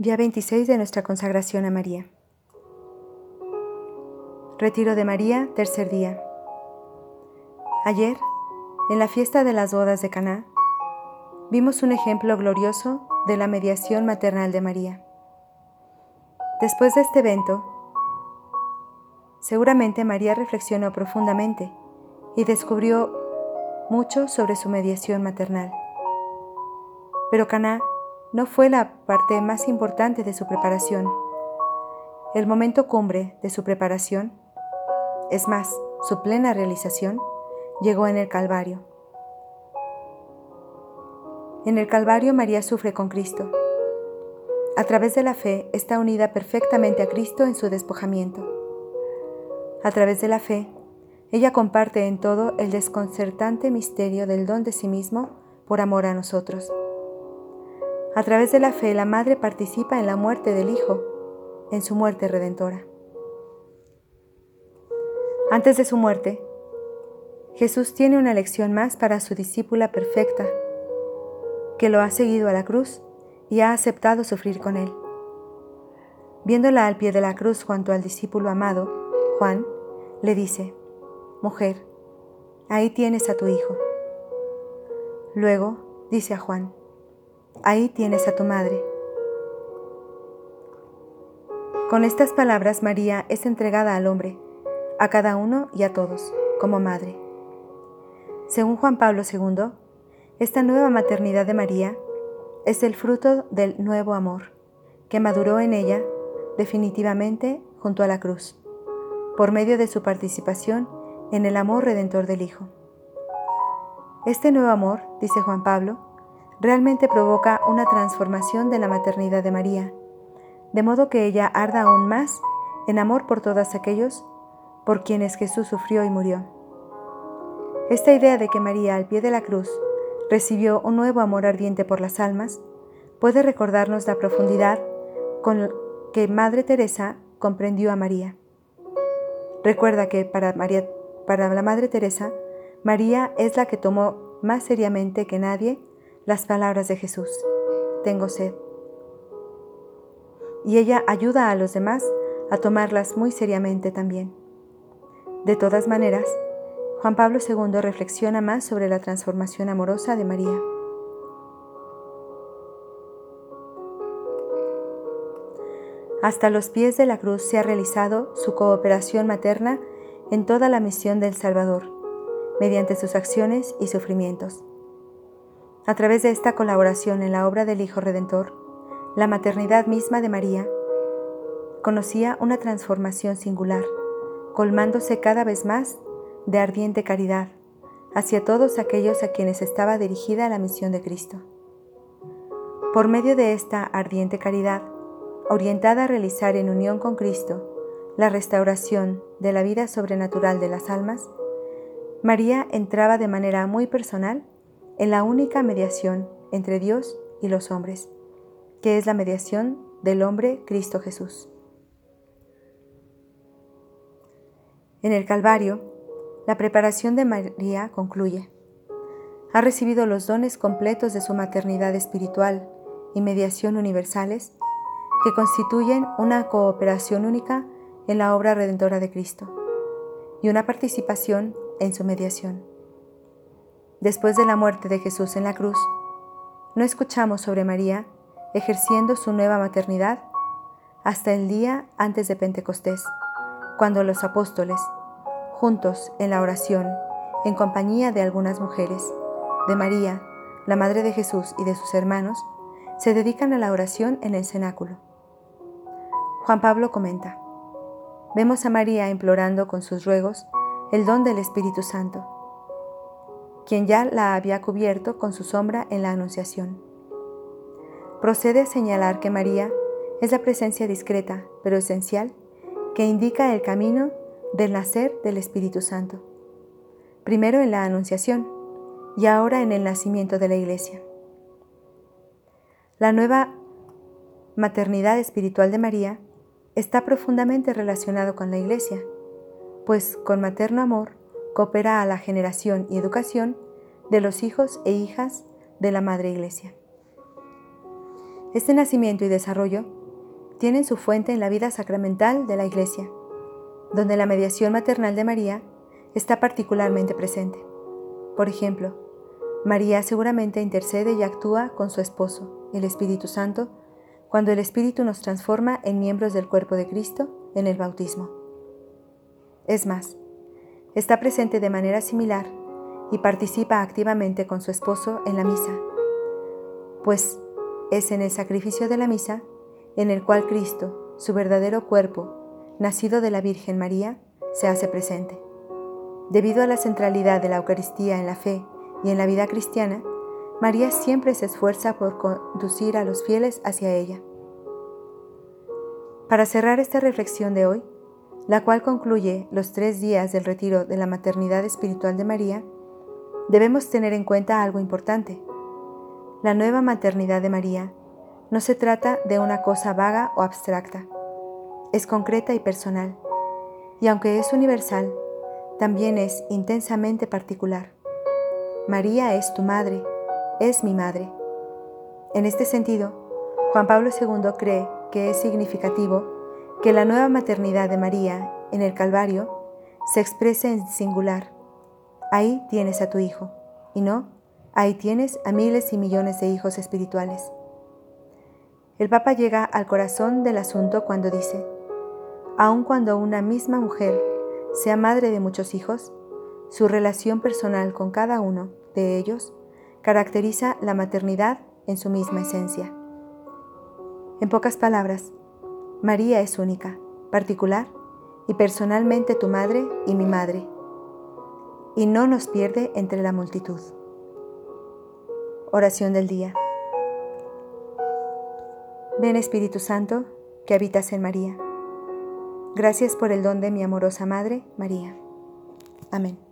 Día 26 de nuestra consagración a María. Retiro de María, tercer día. Ayer, en la fiesta de las bodas de Caná, vimos un ejemplo glorioso de la mediación maternal de María. Después de este evento, seguramente María reflexionó profundamente y descubrió mucho sobre su mediación maternal. Pero Caná no fue la parte más importante de su preparación. El momento cumbre de su preparación, es más, su plena realización, llegó en el Calvario. En el Calvario María sufre con Cristo. A través de la fe está unida perfectamente a Cristo en su despojamiento. A través de la fe, ella comparte en todo el desconcertante misterio del don de sí mismo por amor a nosotros. A través de la fe, la Madre participa en la muerte del Hijo, en su muerte redentora. Antes de su muerte, Jesús tiene una lección más para su discípula perfecta, que lo ha seguido a la cruz y ha aceptado sufrir con él. Viéndola al pie de la cruz junto al discípulo amado, Juan, le dice, Mujer, ahí tienes a tu hijo. Luego dice a Juan, ahí tienes a tu madre. Con estas palabras María es entregada al hombre, a cada uno y a todos, como madre. Según Juan Pablo II, esta nueva maternidad de María es el fruto del nuevo amor, que maduró en ella definitivamente junto a la cruz, por medio de su participación en el amor redentor del Hijo. Este nuevo amor, dice Juan Pablo, realmente provoca una transformación de la maternidad de María, de modo que ella arda aún más en amor por todos aquellos por quienes Jesús sufrió y murió. Esta idea de que María al pie de la cruz recibió un nuevo amor ardiente por las almas puede recordarnos la profundidad con que Madre Teresa comprendió a María. Recuerda que para, María, para la Madre Teresa, María es la que tomó más seriamente que nadie las palabras de Jesús, tengo sed. Y ella ayuda a los demás a tomarlas muy seriamente también. De todas maneras, Juan Pablo II reflexiona más sobre la transformación amorosa de María. Hasta los pies de la cruz se ha realizado su cooperación materna en toda la misión del Salvador, mediante sus acciones y sufrimientos. A través de esta colaboración en la obra del Hijo Redentor, la maternidad misma de María conocía una transformación singular, colmándose cada vez más de ardiente caridad hacia todos aquellos a quienes estaba dirigida la misión de Cristo. Por medio de esta ardiente caridad, orientada a realizar en unión con Cristo la restauración de la vida sobrenatural de las almas, María entraba de manera muy personal en la única mediación entre Dios y los hombres, que es la mediación del hombre Cristo Jesús. En el Calvario, la preparación de María concluye. Ha recibido los dones completos de su maternidad espiritual y mediación universales que constituyen una cooperación única en la obra redentora de Cristo y una participación en su mediación después de la muerte de Jesús en la cruz, no escuchamos sobre María ejerciendo su nueva maternidad hasta el día antes de Pentecostés, cuando los apóstoles, juntos en la oración, en compañía de algunas mujeres, de María, la Madre de Jesús y de sus hermanos, se dedican a la oración en el cenáculo. Juan Pablo comenta, vemos a María implorando con sus ruegos el don del Espíritu Santo quien ya la había cubierto con su sombra en la Anunciación. Procede a señalar que María es la presencia discreta, pero esencial, que indica el camino del nacer del Espíritu Santo, primero en la Anunciación y ahora en el nacimiento de la Iglesia. La nueva maternidad espiritual de María está profundamente relacionado con la Iglesia, pues con materno amor coopera a la generación y educación de los hijos e hijas de la Madre Iglesia. Este nacimiento y desarrollo tienen su fuente en la vida sacramental de la Iglesia, donde la mediación maternal de María está particularmente presente. Por ejemplo, María seguramente intercede y actúa con su esposo, el Espíritu Santo, cuando el Espíritu nos transforma en miembros del cuerpo de Cristo en el bautismo. Es más, está presente de manera similar y participa activamente con su esposo en la misa, pues es en el sacrificio de la misa en el cual Cristo, su verdadero cuerpo, nacido de la Virgen María, se hace presente. Debido a la centralidad de la Eucaristía en la fe y en la vida cristiana, María siempre se esfuerza por conducir a los fieles hacia ella. Para cerrar esta reflexión de hoy, la cual concluye los tres días del retiro de la maternidad espiritual de María, debemos tener en cuenta algo importante. La nueva maternidad de María no se trata de una cosa vaga o abstracta, es concreta y personal, y aunque es universal, también es intensamente particular. María es tu madre, es mi madre. En este sentido, Juan Pablo II cree que es significativo que la nueva maternidad de María en el Calvario se exprese en singular. Ahí tienes a tu hijo, y no, ahí tienes a miles y millones de hijos espirituales. El Papa llega al corazón del asunto cuando dice, aun cuando una misma mujer sea madre de muchos hijos, su relación personal con cada uno de ellos caracteriza la maternidad en su misma esencia. En pocas palabras, María es única, particular y personalmente tu madre y mi madre, y no nos pierde entre la multitud. Oración del día. Ven Espíritu Santo, que habitas en María. Gracias por el don de mi amorosa Madre, María. Amén.